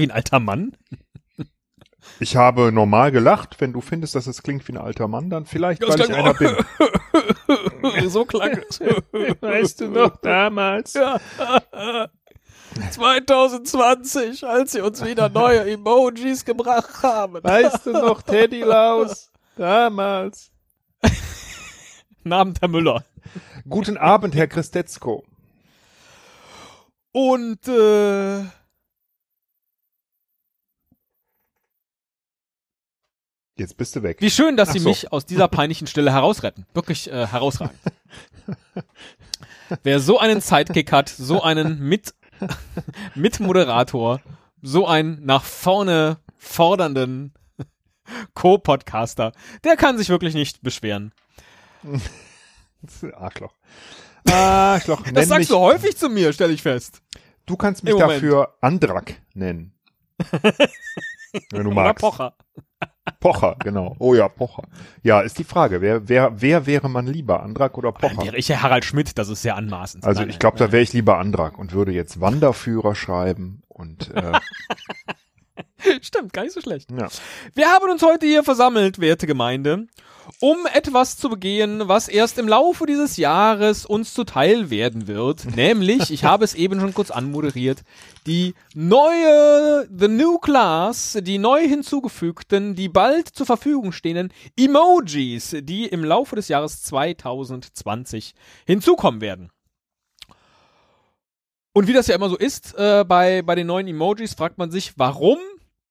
wie ein alter Mann? Ich habe normal gelacht. Wenn du findest, dass es klingt wie ein alter Mann, dann vielleicht, Das weil ich einer bin. so klang es. Weißt du noch damals? Ja. 2020, als sie uns wieder neue Emojis gebracht haben. Weißt du noch, Teddy Laus? Damals. Abend, Herr Müller. Guten Abend, Herr Christetzko. Und äh, Jetzt bist du weg. wie schön, dass Ach Sie so. mich aus dieser peinlichen Stelle herausretten. Wirklich äh, herausragend. Wer so einen Sidekick hat, so einen Mit Mitmoderator, so einen nach vorne fordernden Co-Podcaster, der kann sich wirklich nicht beschweren. Arschloch. Arschloch. Das sagst mich, du häufig zu mir, stelle ich fest. Du kannst mich dafür Andrak nennen. Wenn du Oder magst. Pocher. Pocher, genau. Oh ja, Pocher. Ja, ist die Frage. Wer, wer, wer wäre man lieber, Andrak oder Dann Pocher? wäre ich ja Harald Schmidt, das ist sehr anmaßend. Also Nein, ich glaube, da wäre ich lieber Andrak und würde jetzt Wanderführer schreiben und äh. Stimmt, gar nicht so schlecht. ja. Wir haben uns heute hier versammelt, werte Gemeinde, um etwas zu begehen, was erst im Laufe dieses Jahres uns zuteil werden wird. Nämlich, ich habe es eben schon kurz anmoderiert, die neue, the new class, die neu hinzugefügten, die bald zur Verfügung stehenden Emojis, die im Laufe des Jahres 2020 hinzukommen werden. Und wie das ja immer so ist, äh, bei, bei den neuen Emojis fragt man sich, warum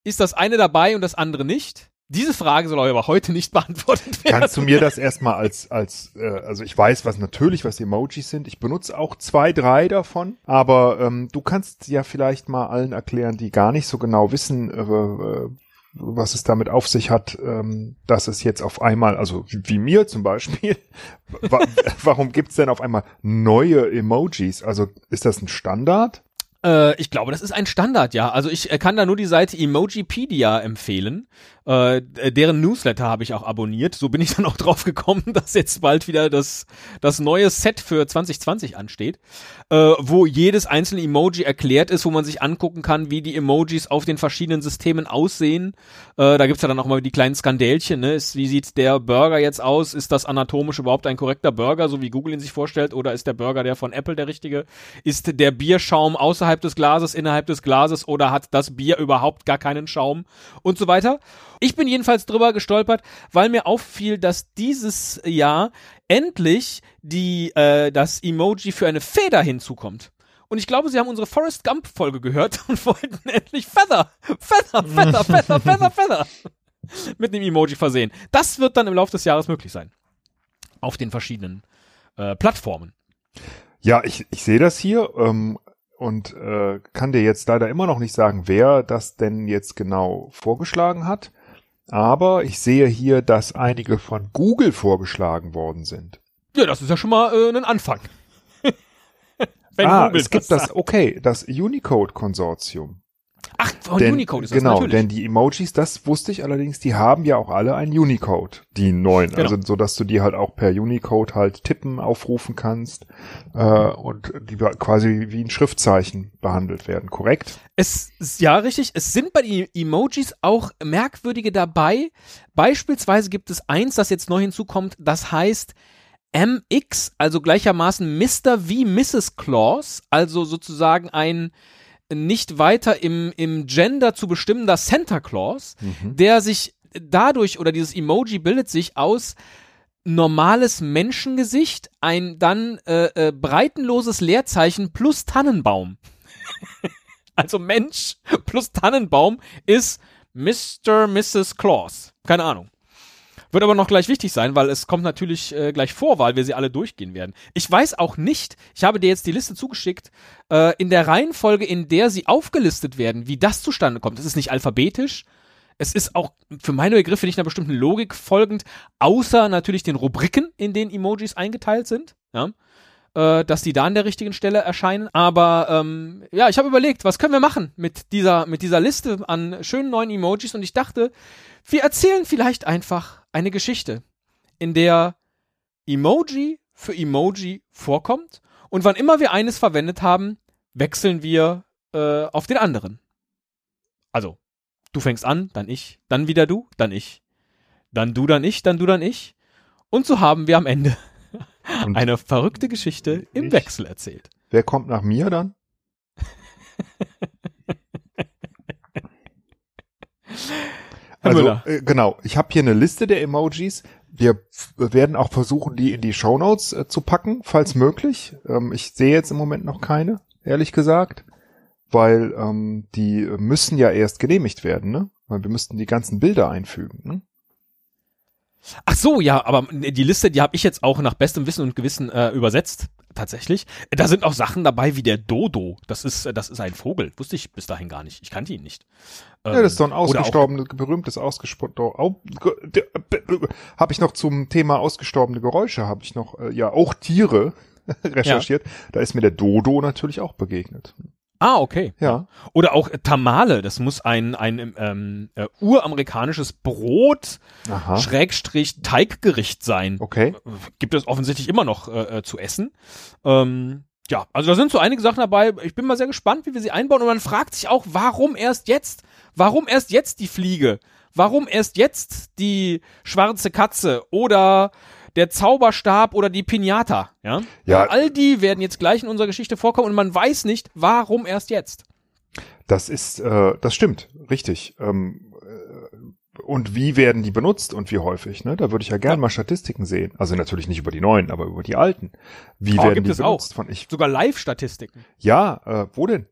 ist das eine dabei und das andere nicht? Diese Frage soll aber heute nicht beantwortet werden. Kannst du mir das erstmal als, als, äh, also ich weiß was natürlich, was Emojis sind. Ich benutze auch zwei, drei davon. Aber ähm, du kannst ja vielleicht mal allen erklären, die gar nicht so genau wissen, äh, äh, was es damit auf sich hat, ähm, dass es jetzt auf einmal, also wie, mir zum Beispiel, wa warum gibt's denn auf einmal neue Emojis? Also ist das ein Standard? Äh, ich glaube, das ist ein Standard, ja. Also ich äh, kann da nur die Seite Emojipedia empfehlen. Äh, d- deren Newsletter habe ich auch abonniert. So bin ich dann auch drauf gekommen, dass jetzt bald wieder das, das neue Set für 2020 ansteht, äh, wo jedes einzelne Emoji erklärt ist, wo man sich angucken kann, wie die Emojis auf den verschiedenen Systemen aussehen. Äh, da gibt's ja dann auch mal die kleinen Skandälchen. Ne? Ist, wie sieht der Burger jetzt aus? Ist das anatomisch überhaupt ein korrekter Burger, so wie Google ihn sich vorstellt? Oder ist der Burger der von Apple der richtige? Ist der Bierschaum außerhalb des Glases, innerhalb des Glases oder hat das Bier überhaupt gar keinen Schaum und so weiter? Ich bin jedenfalls drüber gestolpert, weil mir auffiel, dass dieses Jahr endlich die, äh, das Emoji für eine Feder hinzukommt. Und ich glaube, sie haben unsere Forrest Gump Folge gehört und wollten endlich Feather, Feather, Feather, Feather, Feather, Feather mit einem Emoji versehen. Das wird dann im Laufe des Jahres möglich sein. Auf den verschiedenen äh, Plattformen. Ja, ich, ich sehe das hier ähm, und äh, kann dir jetzt leider immer noch nicht sagen, wer das denn jetzt genau vorgeschlagen hat. Aber ich sehe hier, dass einige von Google vorgeschlagen worden sind. Ja, das ist ja schon mal äh, ein Anfang. Ah, Google es gibt das das, okay, das Unicode-Konsortium. Ach, von Denn- Unicode ist das genau, natürlich. denn die Emojis, das wusste ich allerdings, die haben ja auch alle ein Unicode, die neuen, Genau. also so dass du die halt auch per Unicode halt tippen, aufrufen kannst äh, und die quasi wie ein Schriftzeichen behandelt werden, korrekt? Es ist ja richtig. Es sind bei den Emojis auch merkwürdige dabei. Beispielsweise gibt es eins, das jetzt neu hinzukommt, das heißt MX, also gleichermaßen Mr. wie Mrs. Claus, also sozusagen ein nicht weiter im, im Gender zu bestimmender Santa Claus, der sich dadurch oder dieses Emoji bildet sich aus normales Menschengesicht, ein dann äh, äh, breitenloses Leerzeichen plus Tannenbaum. also Mensch plus Tannenbaum ist Mr. Mrs. Claus. Keine Ahnung. Wird aber noch gleich wichtig sein, weil es kommt natürlich äh, gleich vor, weil wir sie alle durchgehen werden. Ich weiß auch nicht, ich habe dir jetzt die Liste zugeschickt, äh, in der Reihenfolge, in der sie aufgelistet werden, wie das zustande kommt. Es ist nicht alphabetisch. Es ist auch für meine Begriffe nicht einer bestimmten Logik folgend, außer natürlich den Rubriken, in denen Emojis eingeteilt sind. Ja äh, dass die da an der richtigen Stelle erscheinen. Aber ähm, ja, ich habe überlegt, was können wir machen mit dieser, mit dieser Liste an schönen neuen Emojis und ich dachte, wir erzählen vielleicht einfach eine Geschichte, in der Emoji für Emoji vorkommt und wann immer wir eines verwendet haben, wechseln wir äh, auf den anderen. Also, du fängst an, dann ich, dann wieder du, dann ich. Dann du, dann ich, dann du, dann ich. Und so haben wir am Ende Und eine verrückte Geschichte im Ich? Wechsel erzählt. wer kommt nach mir dann? Also, äh, genau, ich habe hier eine Liste der Emojis. Wir werden auch versuchen, die in die Shownotes äh, zu packen, falls möglich. Ähm, ich sehe jetzt im Moment noch keine, ehrlich gesagt, weil ähm, die müssen ja erst genehmigt werden, ne? Weil wir müssten die ganzen Bilder einfügen. Ne? Ach so, ja, aber die Liste, die habe ich jetzt auch nach bestem Wissen und Gewissen äh, übersetzt. Tatsächlich. Da sind auch Sachen dabei wie der Dodo. Das ist, äh, das ist ein Vogel. Wusste ich bis dahin gar nicht. Ich kannte ihn nicht. Ähm, Ja, das ist doch ein auch- ausgestorbenes, berühmtes ausgestorbenes. Habe ich noch zum Thema ausgestorbene Geräusche, habe ich noch, äh, ja, auch Tiere recherchiert. Da ist mir der Dodo natürlich auch begegnet. Ah, okay. Ja. Oder auch äh, Tamale. Das muss ein, ein ähm, äh, uramerikanisches Brot, Aha. Schrägstrich Teiggericht sein. Okay. Gibt es offensichtlich immer noch äh, äh, zu essen. Ähm, ja, also da sind so einige Sachen dabei. Ich bin mal sehr gespannt, wie wir sie einbauen. Und man fragt sich auch, warum erst jetzt? Warum erst jetzt die Fliege? Warum erst jetzt die schwarze Katze oder der Zauberstab oder die Pinata? Ja, Ja. all die werden jetzt gleich in unserer Geschichte vorkommen und man weiß nicht, warum erst jetzt. Das ist, äh, das stimmt, richtig. Ähm, äh, und wie werden die benutzt und wie häufig? Ne? Da würde ich ja gerne Ja. mal Statistiken sehen. Also natürlich nicht über die neuen, aber über die alten. Wie Oh, werden gibt die es auch. benutzt? Von ich. Sogar Live-Statistiken. Ja, äh, wo denn?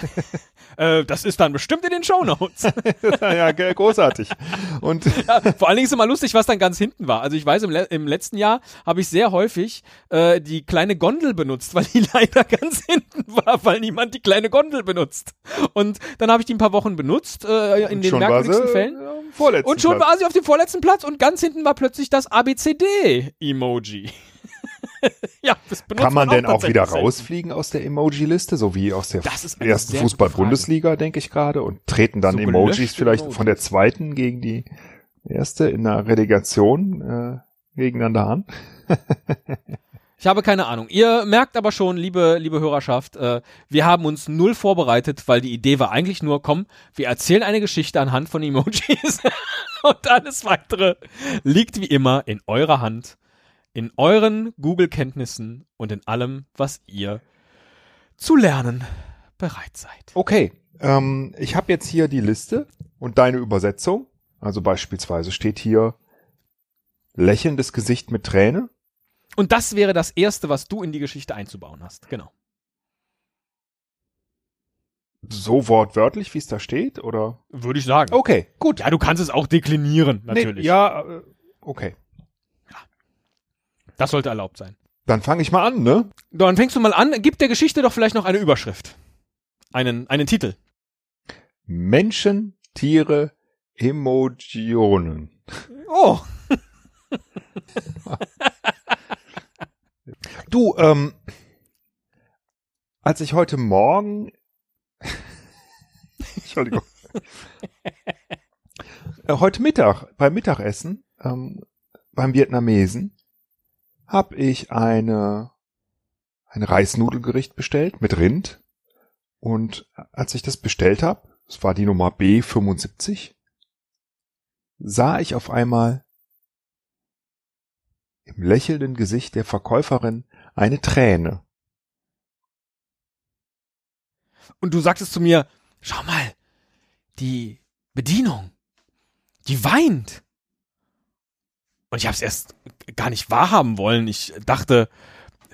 Äh, das ist dann bestimmt in den Shownotes. ja, großartig. Und Ja, vor allen Dingen ist immer lustig, was dann ganz hinten war. Also ich weiß, im, le im letzten Jahr habe ich sehr häufig äh, die kleine Gondel benutzt, weil die leider ganz hinten war, weil niemand die kleine Gondel benutzt. Und dann habe ich die ein paar Wochen benutzt, äh, in den merkwürdigsten sie, Fällen. Und schon Platz. war sie auf dem vorletzten Platz und ganz hinten war plötzlich das ABCD-Emoji. ja, das benutzt Kann man denn auch wieder tatsächlich rausfliegen aus der Emoji-Liste, so wie aus der Das ist eine ersten Fußball-Bundesliga, denke ich gerade, und treten dann So Emojis vielleicht Emojis. von der zweiten gegen die erste in der Relegation äh, gegeneinander an? Ich habe keine Ahnung. Ihr merkt aber schon, liebe, liebe Hörerschaft, äh, wir haben uns null vorbereitet, weil die Idee war eigentlich nur, komm, wir erzählen eine Geschichte anhand von Emojis und alles weitere liegt wie immer in eurer Hand, in euren Google-Kenntnissen und in allem, was ihr zu lernen bereit seid. Okay, ähm, ich habe jetzt hier die Liste und deine Übersetzung. Also beispielsweise steht hier lächelndes Gesicht mit Träne. Und das wäre das Erste, was du in die Geschichte einzubauen hast. Genau. So wortwörtlich, wie es da steht, oder? Würde ich sagen. Okay, gut. Ja, du kannst es auch deklinieren, natürlich. Nee, ja, äh, okay. Das sollte erlaubt sein. Dann fange ich mal an, ne? Dann fängst du mal an. Gib der Geschichte doch vielleicht noch eine Überschrift. Einen, einen Titel. Menschen, Tiere, Emojionen. Oh. Du, ähm, als ich heute Morgen, Entschuldigung, äh, heute Mittag beim Mittagessen ähm, beim Vietnamesen habe ich eine ein Reisnudelgericht bestellt mit Rind und als ich das bestellt habe, es war die Nummer B75, sah ich auf einmal im lächelnden Gesicht der Verkäuferin eine Träne. Und du sagtest zu mir, schau mal, die Bedienung, die weint. Und ich habe es erst gar nicht wahrhaben wollen. Ich dachte,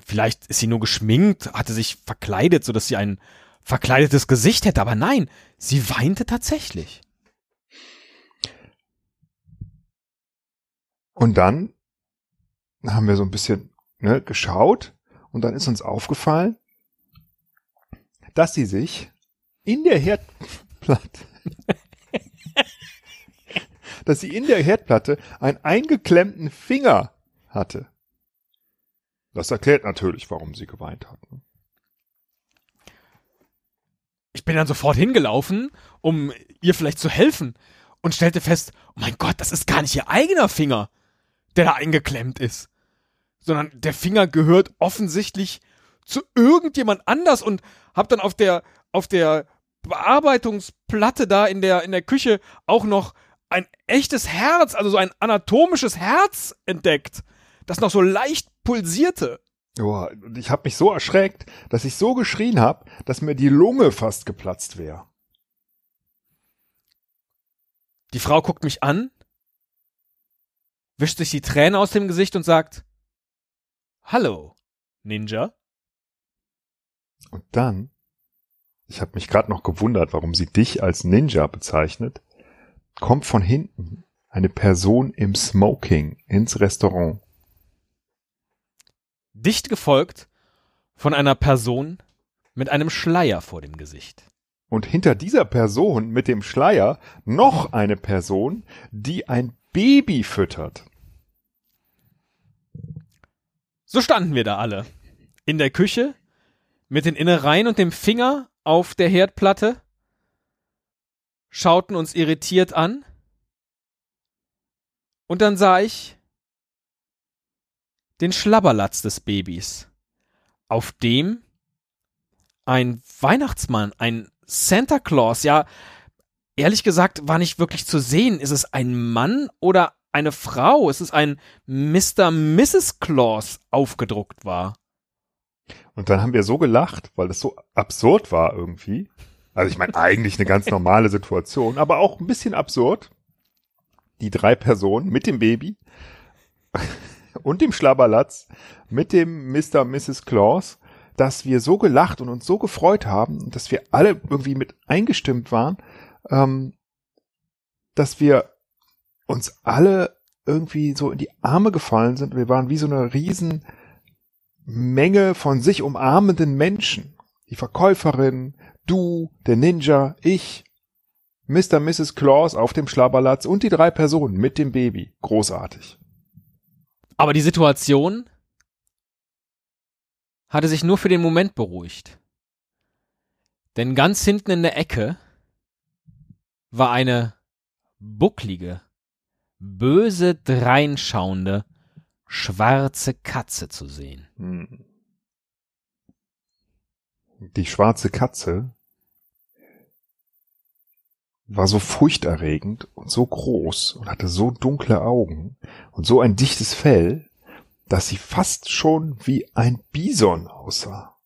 vielleicht ist sie nur geschminkt, hatte sich verkleidet, so dass sie ein verkleidetes Gesicht hätte. Aber nein, sie weinte tatsächlich. Und dann haben wir so ein bisschen ne, geschaut und dann ist uns aufgefallen, dass sie sich in der Herdplatte, dass sie in der Herdplatte einen eingeklemmten Finger hatte. Das erklärt natürlich, warum sie geweint hat. ne? Ich bin dann sofort hingelaufen, um ihr vielleicht zu helfen und stellte fest, oh mein Gott, das ist gar nicht ihr eigener Finger, der da eingeklemmt ist, sondern der Finger gehört offensichtlich zu irgendjemand anders und hab dann auf der auf der Bearbeitungsplatte da in der, in der Küche auch noch ein echtes Herz, also so ein anatomisches Herz entdeckt, das noch so leicht pulsierte. Oh, und ich habe mich so erschreckt, dass ich so geschrien habe, dass mir die Lunge fast geplatzt wäre. Die Frau guckt mich an, wischt sich die Tränen aus dem Gesicht und sagt, Hallo, Ninja. Und dann, ich habe mich gerade noch gewundert, warum sie dich als Ninja bezeichnet, kommt von hinten eine Person im Smoking ins Restaurant. Dicht gefolgt von einer Person mit einem Schleier vor dem Gesicht. Und hinter dieser Person mit dem Schleier noch eine Person, die ein Baby füttert. So standen wir da alle. In der Küche, mit den Innereien und dem Finger auf der Herdplatte, schauten uns irritiert an. Und dann sah ich den Schlabberlatz des Babys, auf dem ein Weihnachtsmann, ein Santa Claus, ja, ehrlich gesagt war nicht wirklich zu sehen. Ist es ein Mann oder eine Frau? Ist es ein Mr. Mrs. Claus aufgedruckt war? Und dann haben wir so gelacht, weil das so absurd war irgendwie. Also ich meine eigentlich eine ganz normale Situation, aber auch ein bisschen absurd. Die drei Personen mit dem Baby und dem Schlabberlatz mit dem Mr. Mrs. Claus dass wir so gelacht und uns so gefreut haben, dass wir alle irgendwie mit eingestimmt waren, ähm, dass wir uns alle irgendwie so in die Arme gefallen sind. Wir waren wie so eine riesen Menge von sich umarmenden Menschen. Die Verkäuferin, du, der Ninja, ich, Mr. Mrs. Claus auf dem Schlabberlatz und die drei Personen mit dem Baby. Großartig. Aber die Situation hatte sich nur für den Moment beruhigt. Denn ganz hinten in der Ecke war eine bucklige, böse dreinschauende, schwarze Katze zu sehen. Hm. Die schwarze Katze war so furchterregend und so groß und hatte so dunkle Augen und so ein dichtes Fell, dass sie fast schon wie ein Bison aussah.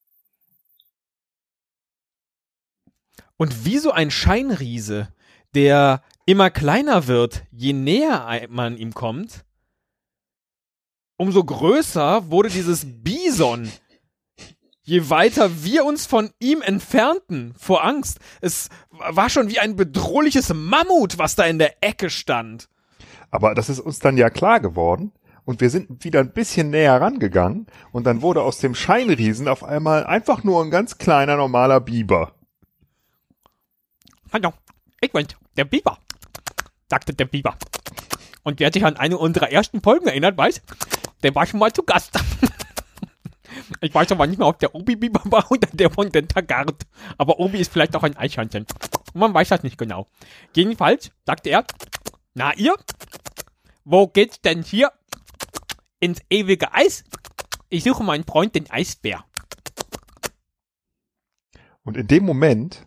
Und wie so ein Scheinriese, der immer kleiner wird, je näher man ihm kommt, umso größer wurde dieses Bison, je weiter wir uns von ihm entfernten vor Angst. Es war schon wie ein bedrohliches Mammut, was da in der Ecke stand. Aber das ist uns dann ja klar geworden, und wir sind wieder ein bisschen näher rangegangen und dann wurde aus dem Scheinriesen auf einmal einfach nur ein ganz kleiner normaler Biber. Hallo, ich bin der Biber, sagte der Biber. Und wer sich an eine unserer ersten Folgen erinnert, weiß, der war schon mal zu Gast. Ich weiß aber nicht mehr, ob der Obi-Biber war oder der von Dentagard. Aber Obi ist vielleicht auch ein Eichhörnchen. Man weiß das nicht genau. Jedenfalls sagte er, na ihr, wo geht's denn hier ins ewige Eis. Ich suche meinen Freund, den Eisbär. Und in dem Moment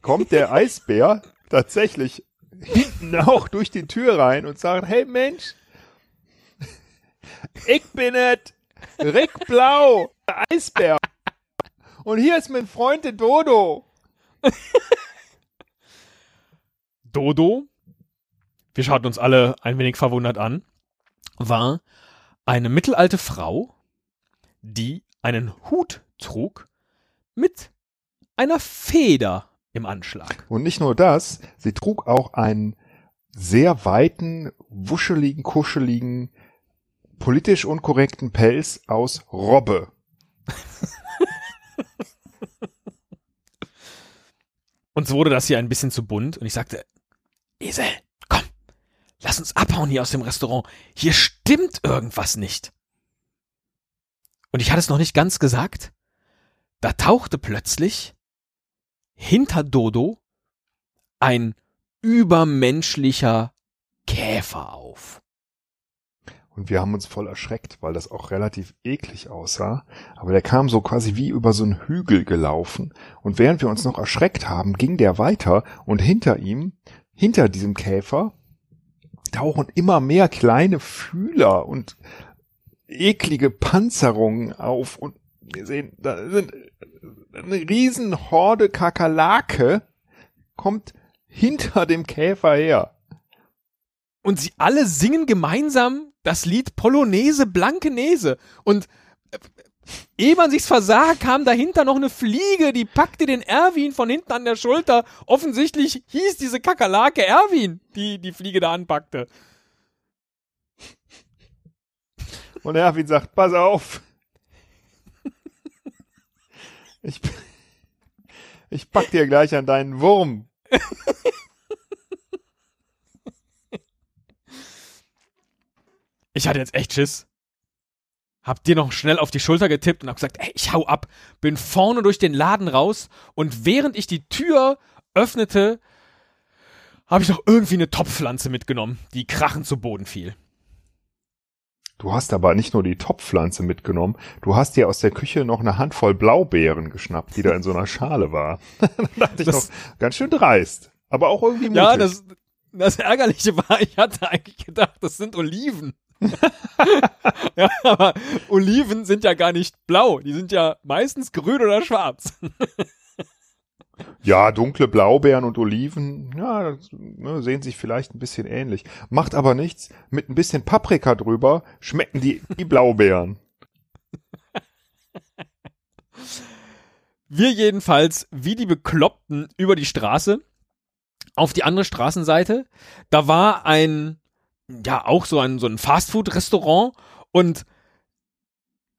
kommt der Eisbär tatsächlich hinten auch durch die Tür rein und sagt, hey Mensch, ich bin es, Rick Blau, der Eisbär. Und hier ist mein Freund, der Dodo. Dodo wir schauten uns alle ein wenig verwundert an, war eine mittelalte Frau, die einen Hut trug mit einer Feder im Anschlag. Und nicht nur das, sie trug auch einen sehr weiten, wuscheligen, kuscheligen, politisch unkorrekten Pelz aus Robbe. Uns wurde das hier ein bisschen zu bunt und ich sagte, Esel, Lass uns abhauen hier aus dem Restaurant. Hier stimmt irgendwas nicht. Und ich hatte es noch nicht ganz gesagt. Da tauchte plötzlich hinter Dodo ein übermenschlicher Käfer auf. Und wir haben uns voll erschreckt, weil das auch relativ eklig aussah. Aber der kam so quasi wie über so einen Hügel gelaufen. Und während wir uns noch erschreckt haben, ging der weiter und hinter ihm, hinter diesem Käfer, tauchen immer mehr kleine Fühler und eklige Panzerungen auf. Und wir sehen, da sind eine riesen Horde Kakerlake kommt hinter dem Käfer her. Und sie alle singen gemeinsam das Lied Polonaise Blankenese. Und äh, ehe man sich's versah, kam dahinter noch eine Fliege, die packte den Erwin von hinten an der Schulter. Offensichtlich hieß diese Kakerlake Erwin, die die Fliege da anpackte. Und Erwin sagt, pass auf. Ich, ich pack dir gleich an deinen Wurm. Ich hatte jetzt echt Schiss. Hab dir noch schnell auf die Schulter getippt und hab gesagt, ey, ich hau ab. Bin vorne durch den Laden raus und während ich die Tür öffnete, habe ich noch irgendwie eine Topfpflanze mitgenommen, die krachend zu Boden fiel. Du hast aber nicht nur die Topfpflanze mitgenommen, du hast dir aus der Küche noch eine Handvoll Blaubeeren geschnappt, die da in so einer Schale war. da dachte ich Das- noch, ganz schön dreist. Aber auch irgendwie mutig. Ja, das, das Ärgerliche war, ich hatte eigentlich gedacht, das sind Oliven. ja, aber Oliven sind ja gar nicht blau, die sind ja meistens grün oder schwarz. Ja, dunkle Blaubeeren und Oliven, ja, das, ne, sehen sich vielleicht ein bisschen ähnlich. Macht aber nichts. Mit ein bisschen Paprika drüber schmecken die, die Blaubeeren. Wir jedenfalls, wie die Bekloppten, über die Straße auf die andere Straßenseite. Da war ein, ja, auch so ein, so ein Fastfood-Restaurant und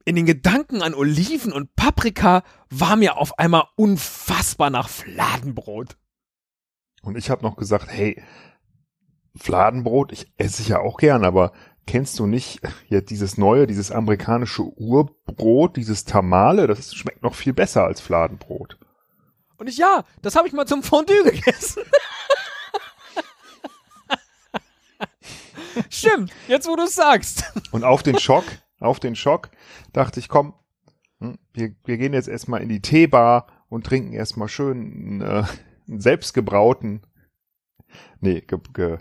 in den Gedanken an Oliven und Paprika war mir auf einmal unfassbar nach Fladenbrot. Und ich habe noch gesagt, hey, Fladenbrot, ich esse ich ja auch gern, aber kennst du nicht ja dieses neue, dieses amerikanische Urbrot, dieses Tamale, das schmeckt noch viel besser als Fladenbrot. Und ich, ja, das habe ich mal zum Fondue gegessen. Stimmt, jetzt wo du es sagst. Und auf den Schock, auf den Schock dachte ich, komm, hm, wir, wir gehen jetzt erstmal in die Teebar und trinken erstmal schön äh, einen selbstgebrauten, nee, ge, ge,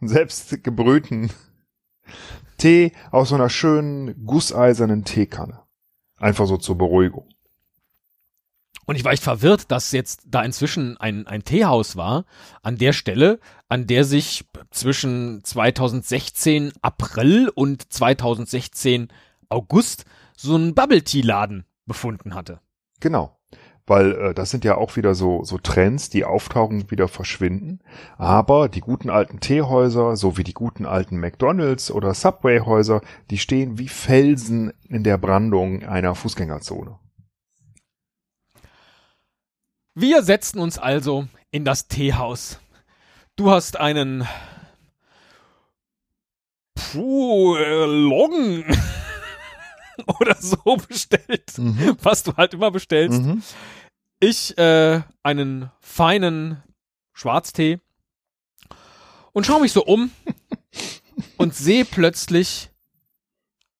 einen selbstgebrühten Tee aus so einer schönen gusseisernen Teekanne. Einfach so zur Beruhigung. Und ich war echt verwirrt, dass jetzt da inzwischen ein, ein Teehaus war, an der Stelle, an der sich zwischen 2016 April und 2016 August so ein Bubble Tea Laden befunden hatte. Genau. Weil äh, das sind ja auch wieder so, so Trends, die auftauchen und wieder verschwinden. Aber die guten alten Teehäuser, so wie die guten alten McDonalds oder Subway-Häuser, die stehen wie Felsen in der Brandung einer Fußgängerzone. Wir setzten uns also in das Teehaus. Du hast einen Puh, äh, Long oder so bestellt, Mhm. was du halt immer bestellst. Mhm. Ich äh, einen feinen Schwarztee und schaue mich so um und sehe plötzlich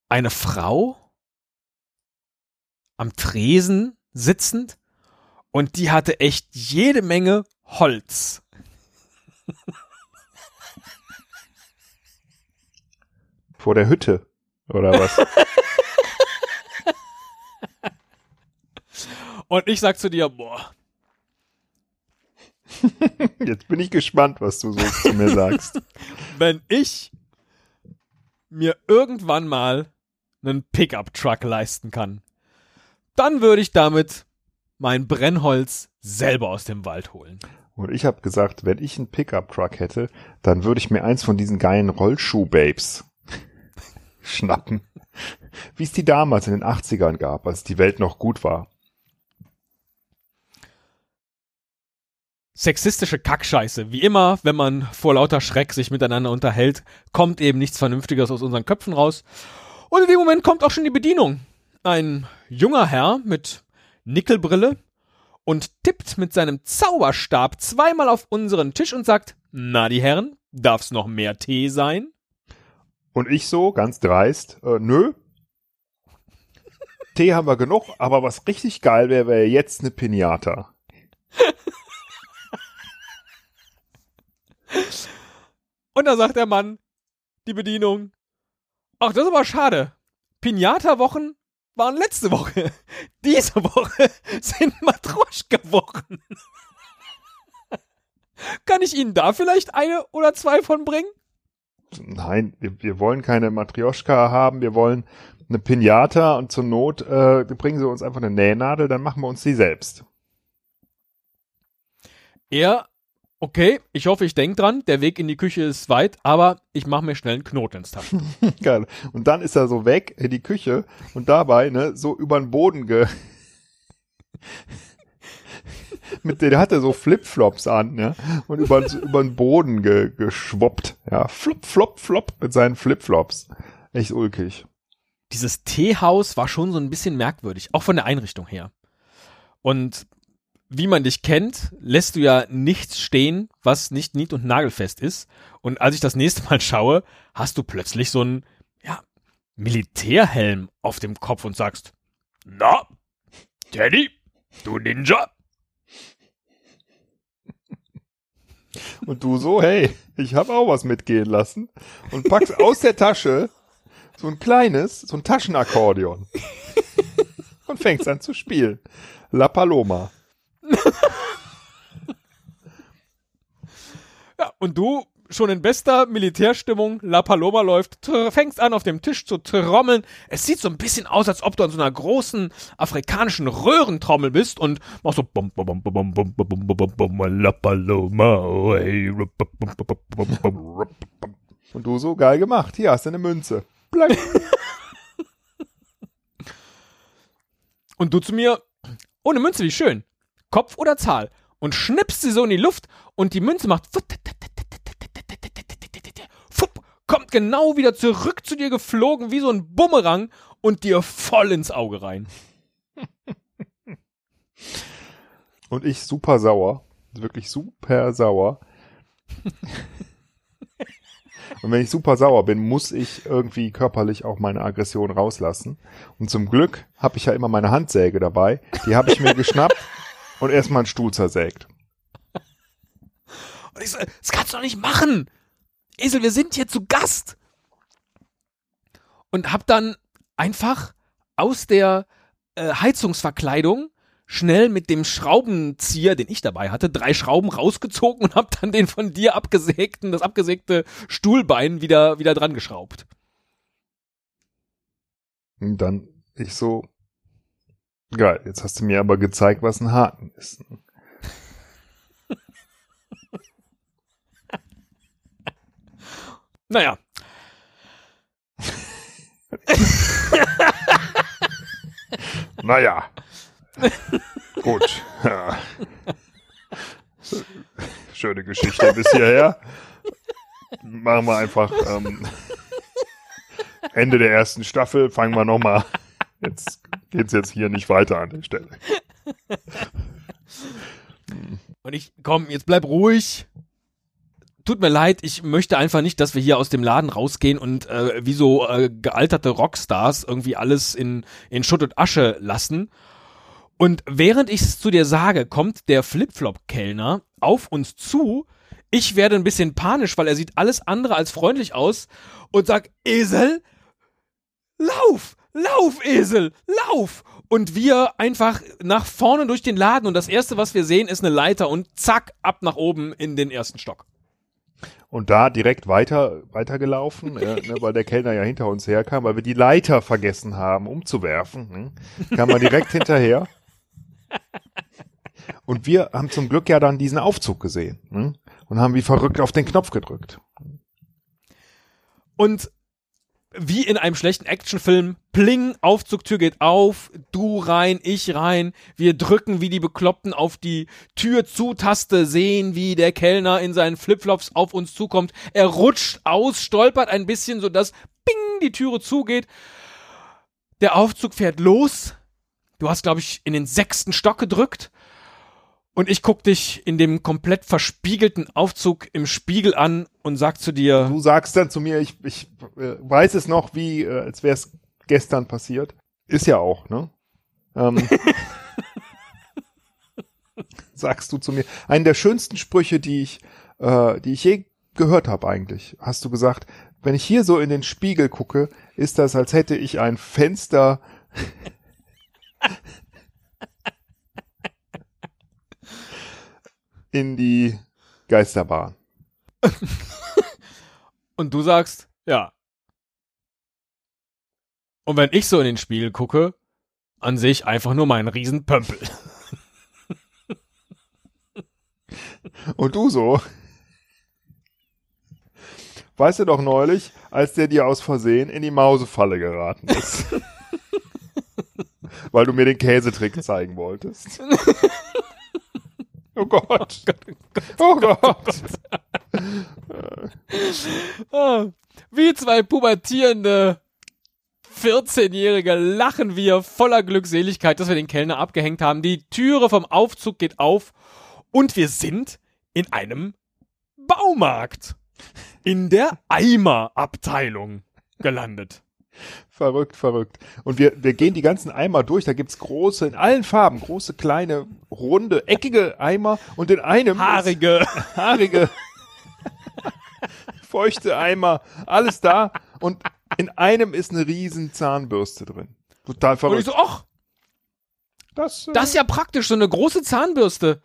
eine Frau am Tresen sitzend und die hatte echt jede Menge Holz. Vor der Hütte. Oder was? Und ich sag zu dir, boah, Jetzt bin ich gespannt, was du so zu mir sagst. wenn ich mir irgendwann mal einen Pickup-Truck leisten kann, dann würde ich damit mein Brennholz selber aus dem Wald holen. Und ich habe gesagt, wenn ich einen Pickup-Truck hätte, dann würde ich mir eins von diesen geilen Rollschuh-Babes schnappen. Wie es die damals in den 80ern gab, als die Welt noch gut war. Sexistische Kackscheiße. Wie immer, wenn man vor lauter Schreck sich miteinander unterhält, kommt eben nichts Vernünftiges aus unseren Köpfen raus. Und in dem Moment kommt auch schon die Bedienung. Ein junger Herr mit Nickelbrille und tippt mit seinem Zauberstab zweimal auf unseren Tisch und sagt, na die Herren, darf's noch mehr Tee sein? Und ich so, ganz dreist, äh, nö. Tee haben wir genug, aber was richtig geil wäre, wäre jetzt eine Pinata. Und da sagt der Mann, die Bedienung, ach, das ist aber schade. Pinata-Wochen waren letzte Woche. Diese Woche sind Matroschka-Wochen. Kann ich Ihnen da vielleicht eine oder zwei von bringen? Nein, wir, wir wollen keine Matrioschka haben, wir wollen eine Pinata und zur Not äh, bringen sie uns einfach eine Nähnadel, dann machen wir uns die selbst. Er, okay, ich hoffe, ich denke dran, der Weg in die Küche ist weit, aber ich mache mir schnell einen Knoten ins Taschen. Geil. Und dann ist er so weg in die Küche und dabei, ne, so über den Boden ge. mit der hat er so Flipflops an, ja, und über, über den Boden ge, geschwoppt, ja, flop, flop, flop mit seinen Flipflops. Echt ulkig. Dieses Teehaus war schon so ein bisschen merkwürdig, auch von der Einrichtung her. Und wie man dich kennt, lässt du ja nichts stehen, was nicht nied- und nagelfest ist. Und als ich das nächste Mal schaue, hast du plötzlich so einen, ja, Militärhelm auf dem Kopf und sagst, na, Teddy, du Ninja. Und du so, hey, ich habe auch was mitgehen lassen und packst aus der Tasche so ein kleines, so ein Taschenakkordeon und fängst an zu spielen. La Paloma. Ja, und du schon in bester Militärstimmung, La Paloma läuft, fängst an auf dem Tisch zu trommeln. Es sieht so ein bisschen aus, als ob du an so einer großen afrikanischen Röhrentrommel bist und machst so bum, bum, bum, bum, bum, bum, bum, bum, La Paloma, oh. Und du so, geil gemacht. Hier hast du eine Münze. Blank. Und du zu mir, ohne Münze, wie schön. Kopf oder Zahl. Und schnippst sie so in die Luft und die Münze macht fupp, kommt genau wieder zurück zu dir geflogen wie so ein Bumerang und dir voll ins Auge rein. Und ich super sauer. Wirklich super sauer. Und wenn ich super sauer bin, muss ich irgendwie körperlich auch meine Aggression rauslassen. Und zum Glück habe ich ja immer meine Handsäge dabei. Die habe ich mir geschnappt und erstmal einen Stuhl zersägt. Und ich so, das kannst du doch nicht machen. Esel, wir sind hier zu Gast. Und hab dann einfach aus der äh, Heizungsverkleidung schnell mit dem Schraubenzieher, den ich dabei hatte, drei Schrauben rausgezogen und hab dann den von dir abgesägten, das abgesägte Stuhlbein wieder, wieder dran geschraubt. Und dann ich so, geil, jetzt hast du mir aber gezeigt, was ein Haken ist. Naja. Naja. Gut. Ja. Schöne Geschichte bis hierher. Machen wir einfach ähm, Ende der ersten Staffel. Fangen wir nochmal. Jetzt geht's jetzt hier nicht weiter an der Stelle. Und ich, komm, jetzt bleib ruhig. Tut mir leid, ich möchte einfach nicht, dass wir hier aus dem Laden rausgehen und äh, wie so äh, gealterte Rockstars irgendwie alles in, in Schutt und Asche lassen. Und während ich es zu dir sage, kommt der Flipflop-Kellner auf uns zu. Ich werde ein bisschen panisch, weil er sieht alles andere als freundlich aus und sagt, Esel, lauf, lauf, Esel, lauf. Und wir einfach nach vorne durch den Laden und das erste, was wir sehen, ist eine Leiter und zack, ab nach oben in den ersten Stock. Und da direkt weiter weitergelaufen, äh, ne, weil der Kellner ja hinter uns herkam, weil wir die Leiter vergessen haben umzuwerfen. Ne, kam man direkt hinterher. Und wir haben zum Glück ja dann diesen Aufzug gesehen ne, und haben wie verrückt auf den Knopf gedrückt. Und wie in einem schlechten Actionfilm, pling, Aufzugtür geht auf, du rein, ich rein, wir drücken wie die Bekloppten auf die Tür zu Taste, sehen, wie der Kellner in seinen Flipflops auf uns zukommt. Er rutscht aus, stolpert ein bisschen, sodass ping, die Türe zugeht. Der Aufzug fährt los. Du hast, glaube ich, in den sechsten Stock gedrückt. Und ich guck dich in dem komplett verspiegelten Aufzug im Spiegel an und sag zu dir, Du sagst dann zu mir, ich, ich äh, weiß es noch, wie, äh, als wäre es gestern passiert. Ist ja auch, ne? Ähm, sagst du zu mir. Einen der schönsten Sprüche, die ich, äh, die ich je gehört habe eigentlich, hast du gesagt, wenn ich hier so in den Spiegel gucke, ist das, als hätte ich ein Fenster in die Geisterbahn. und du sagst, ja. Und wenn ich so in den Spiegel gucke, an sich einfach nur meinen riesen Pömpel. Und du so. Weißt du doch neulich, als der dir aus Versehen in die Mausefalle geraten ist. Weil du mir den Käsetrick zeigen wolltest. Oh Gott. Oh Gott. Ah, Wie zwei pubertierende 14-Jährige lachen wir voller Glückseligkeit, dass wir den Kellner abgehängt haben. Die Türe vom Aufzug geht auf und wir sind in einem Baumarkt. In der Eimerabteilung gelandet. Verrückt, verrückt. Und wir, wir gehen die ganzen Eimer durch. Da gibt's große, in allen Farben, große, kleine, runde, eckige Eimer. Und in einem Haarige. ist haarige, feuchte Eimer, alles da. Und in einem ist eine riesen Zahnbürste drin. Total Und ich verrückt. so, ach, das, äh, das ist ja praktisch, so eine große Zahnbürste.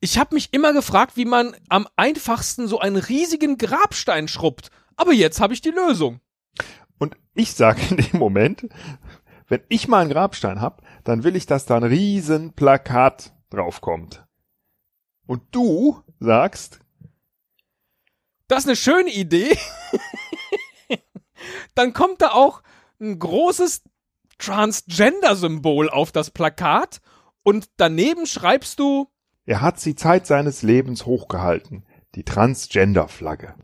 Ich habe mich immer gefragt, wie man am einfachsten so einen riesigen Grabstein schrubbt. Aber jetzt habe ich die Lösung. Und ich sage in dem Moment, wenn ich mal einen Grabstein hab, dann will ich, dass da ein riesen Plakat draufkommt. Und du sagst, Das ist eine schöne Idee. Dann kommt da auch ein großes Transgender-Symbol auf das Plakat und daneben schreibst du, er hat die Zeit seines Lebens hochgehalten, die Transgender-Flagge.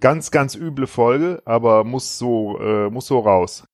Ganz, ganz üble Folge, aber muss so, äh, muss so raus.